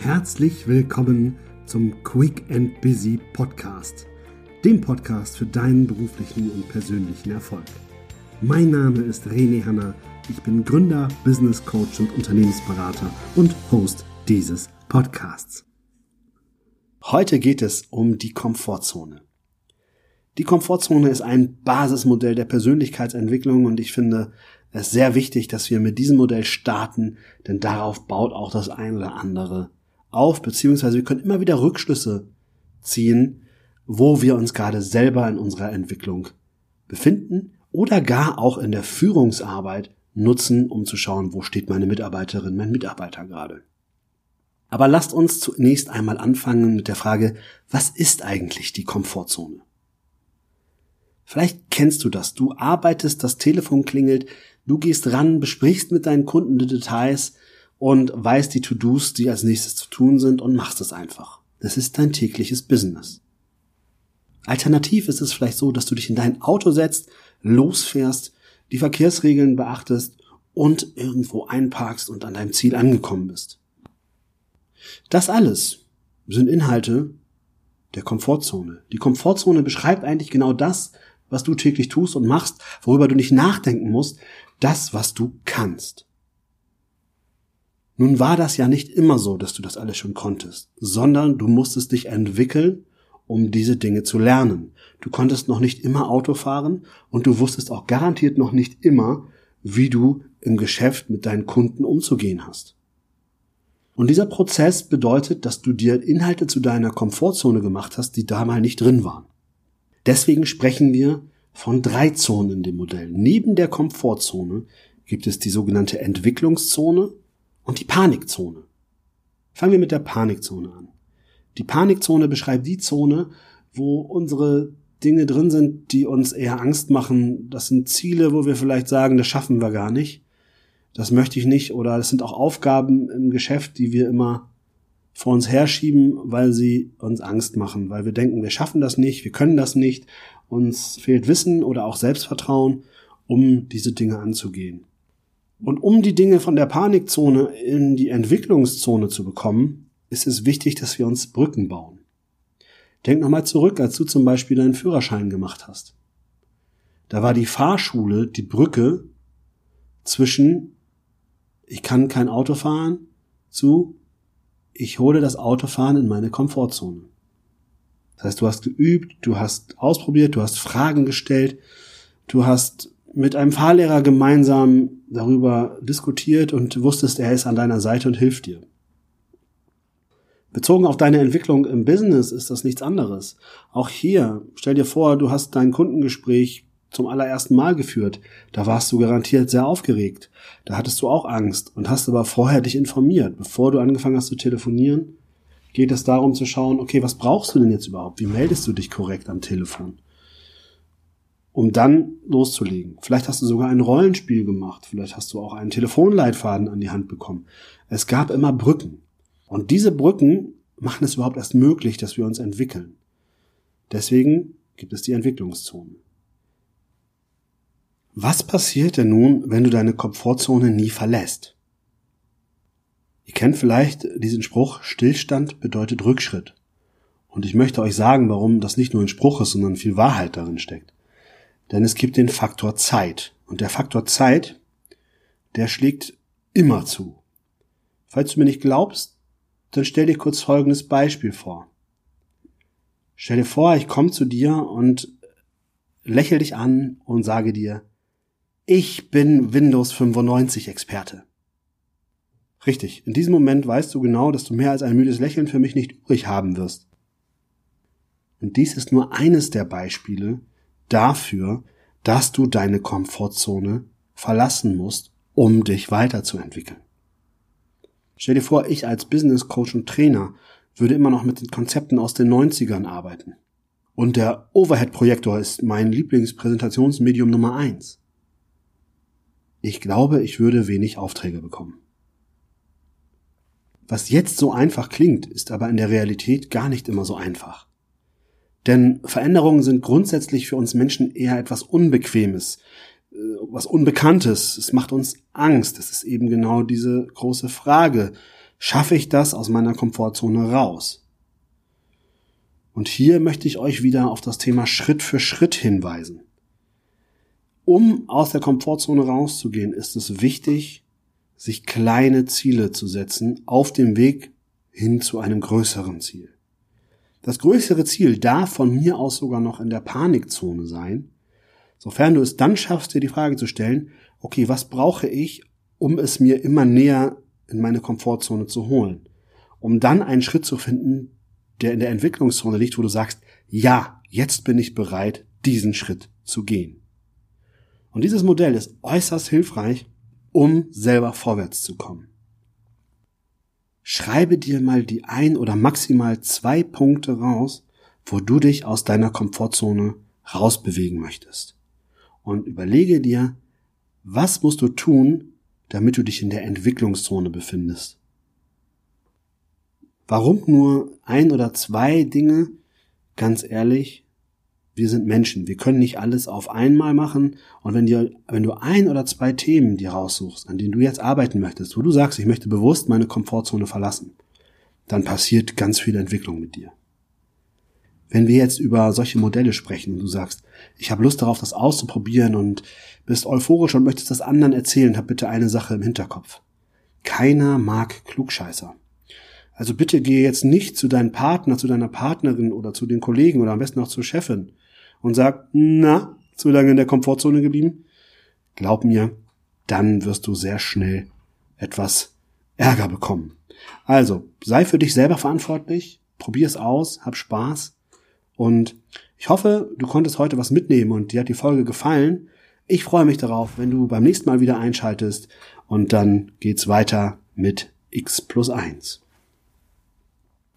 Herzlich willkommen zum Quick and Busy Podcast, dem Podcast für deinen beruflichen und persönlichen Erfolg. Mein Name ist René Hanna, ich bin Gründer, Business Coach und Unternehmensberater und Host dieses Podcasts. Heute geht es um die Komfortzone. Die Komfortzone ist ein Basismodell der Persönlichkeitsentwicklung und ich finde es sehr wichtig, dass wir mit diesem Modell starten, denn darauf baut auch das ein oder andere auf, beziehungsweise wir können immer wieder Rückschlüsse ziehen, wo wir uns gerade selber in unserer Entwicklung befinden oder gar auch in der Führungsarbeit nutzen, um zu schauen, wo steht meine Mitarbeiterin, mein Mitarbeiter gerade. Aber lasst uns zunächst einmal anfangen mit der Frage, was ist eigentlich die Komfortzone? Vielleicht kennst du das. Du arbeitest, das Telefon klingelt, du gehst ran, besprichst mit deinen Kunden die Details, und weißt die To-Dos, die als nächstes zu tun sind und machst es einfach. Das ist dein tägliches Business. Alternativ ist es vielleicht so, dass du dich in dein Auto setzt, losfährst, die Verkehrsregeln beachtest und irgendwo einparkst und an deinem Ziel angekommen bist. Das alles sind Inhalte der Komfortzone. Die Komfortzone beschreibt eigentlich genau das, was du täglich tust und machst, worüber du nicht nachdenken musst, das, was du kannst. Nun war das ja nicht immer so, dass du das alles schon konntest, sondern du musstest dich entwickeln, um diese Dinge zu lernen. Du konntest noch nicht immer Auto fahren und du wusstest auch garantiert noch nicht immer, wie du im Geschäft mit deinen Kunden umzugehen hast. Und dieser Prozess bedeutet, dass du dir Inhalte zu deiner Komfortzone gemacht hast, die da mal nicht drin waren. Deswegen sprechen wir von drei Zonen in dem Modell. Neben der Komfortzone gibt es die sogenannte Entwicklungszone, und die Panikzone. Fangen wir mit der Panikzone an. Die Panikzone beschreibt die Zone, wo unsere Dinge drin sind, die uns eher Angst machen. Das sind Ziele, wo wir vielleicht sagen, das schaffen wir gar nicht. Das möchte ich nicht. Oder das sind auch Aufgaben im Geschäft, die wir immer vor uns herschieben, weil sie uns Angst machen, weil wir denken, wir schaffen das nicht, wir können das nicht, uns fehlt Wissen oder auch Selbstvertrauen, um diese Dinge anzugehen. Und um die Dinge von der Panikzone in die Entwicklungszone zu bekommen, ist es wichtig, dass wir uns Brücken bauen. Denk nochmal zurück, als du zum Beispiel deinen Führerschein gemacht hast. Da war die Fahrschule die Brücke zwischen ich kann kein Auto fahren zu ich hole das Autofahren in meine Komfortzone. Das heißt, du hast geübt, du hast ausprobiert, du hast Fragen gestellt, du hast mit einem Fahrlehrer gemeinsam darüber diskutiert und wusstest, er ist an deiner Seite und hilft dir. Bezogen auf deine Entwicklung im Business ist das nichts anderes. Auch hier, stell dir vor, du hast dein Kundengespräch zum allerersten Mal geführt. Da warst du garantiert sehr aufgeregt. Da hattest du auch Angst und hast aber vorher dich informiert. Bevor du angefangen hast zu telefonieren, geht es darum zu schauen, okay, was brauchst du denn jetzt überhaupt? Wie meldest du dich korrekt am Telefon? Um dann loszulegen. Vielleicht hast du sogar ein Rollenspiel gemacht, vielleicht hast du auch einen Telefonleitfaden an die Hand bekommen. Es gab immer Brücken. Und diese Brücken machen es überhaupt erst möglich, dass wir uns entwickeln. Deswegen gibt es die Entwicklungszone. Was passiert denn nun, wenn du deine Komfortzone nie verlässt? Ihr kennt vielleicht diesen Spruch, Stillstand bedeutet Rückschritt. Und ich möchte euch sagen, warum das nicht nur ein Spruch ist, sondern viel Wahrheit darin steckt. Denn es gibt den Faktor Zeit. Und der Faktor Zeit, der schlägt immer zu. Falls du mir nicht glaubst, dann stell dir kurz folgendes Beispiel vor. Stell dir vor, ich komme zu dir und lächel dich an und sage dir, ich bin Windows 95 Experte. Richtig, in diesem Moment weißt du genau, dass du mehr als ein müdes Lächeln für mich nicht übrig haben wirst. Und dies ist nur eines der Beispiele, dafür, dass du deine Komfortzone verlassen musst, um dich weiterzuentwickeln. Stell dir vor, ich als Business Coach und Trainer würde immer noch mit den Konzepten aus den 90ern arbeiten. Und der Overhead-Projektor ist mein Lieblingspräsentationsmedium Nummer eins. Ich glaube, ich würde wenig Aufträge bekommen. Was jetzt so einfach klingt, ist aber in der Realität gar nicht immer so einfach. Denn Veränderungen sind grundsätzlich für uns Menschen eher etwas Unbequemes, äh, was Unbekanntes. Es macht uns Angst. Es ist eben genau diese große Frage. Schaffe ich das aus meiner Komfortzone raus? Und hier möchte ich euch wieder auf das Thema Schritt für Schritt hinweisen. Um aus der Komfortzone rauszugehen, ist es wichtig, sich kleine Ziele zu setzen auf dem Weg hin zu einem größeren Ziel. Das größere Ziel darf von mir aus sogar noch in der Panikzone sein, sofern du es dann schaffst, dir die Frage zu stellen, okay, was brauche ich, um es mir immer näher in meine Komfortzone zu holen? Um dann einen Schritt zu finden, der in der Entwicklungszone liegt, wo du sagst, ja, jetzt bin ich bereit, diesen Schritt zu gehen. Und dieses Modell ist äußerst hilfreich, um selber vorwärts zu kommen. Schreibe dir mal die ein oder maximal zwei Punkte raus, wo du dich aus deiner Komfortzone rausbewegen möchtest. Und überlege dir, was musst du tun, damit du dich in der Entwicklungszone befindest. Warum nur ein oder zwei Dinge? Ganz ehrlich, wir sind Menschen. Wir können nicht alles auf einmal machen. Und wenn, dir, wenn du ein oder zwei Themen dir raussuchst, an denen du jetzt arbeiten möchtest, wo du sagst, ich möchte bewusst meine Komfortzone verlassen, dann passiert ganz viel Entwicklung mit dir. Wenn wir jetzt über solche Modelle sprechen und du sagst, ich habe Lust darauf, das auszuprobieren und bist euphorisch und möchtest das anderen erzählen, hab bitte eine Sache im Hinterkopf. Keiner mag Klugscheißer. Also bitte gehe jetzt nicht zu deinem Partner, zu deiner Partnerin oder zu den Kollegen oder am besten auch zur Chefin und sag, na, zu lange in der Komfortzone geblieben? Glaub mir, dann wirst du sehr schnell etwas Ärger bekommen. Also, sei für dich selber verantwortlich, probier es aus, hab Spaß und ich hoffe, du konntest heute was mitnehmen und dir hat die Folge gefallen. Ich freue mich darauf, wenn du beim nächsten Mal wieder einschaltest und dann geht's weiter mit X plus eins.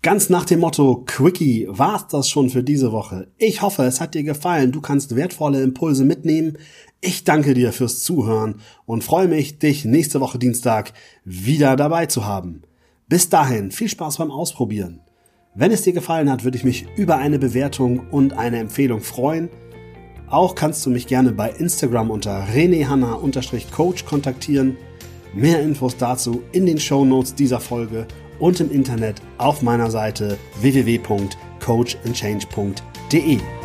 Ganz nach dem Motto Quickie war's das schon für diese Woche. Ich hoffe, es hat dir gefallen. Du kannst wertvolle Impulse mitnehmen. Ich danke dir fürs Zuhören und freue mich, dich nächste Woche Dienstag wieder dabei zu haben. Bis dahin, viel Spaß beim Ausprobieren. Wenn es dir gefallen hat, würde ich mich über eine Bewertung und eine Empfehlung freuen. Auch kannst du mich gerne bei Instagram unter renehanna-coach kontaktieren. Mehr Infos dazu in den Show Notes dieser Folge und im Internet auf meiner Seite www.coachandchange.de.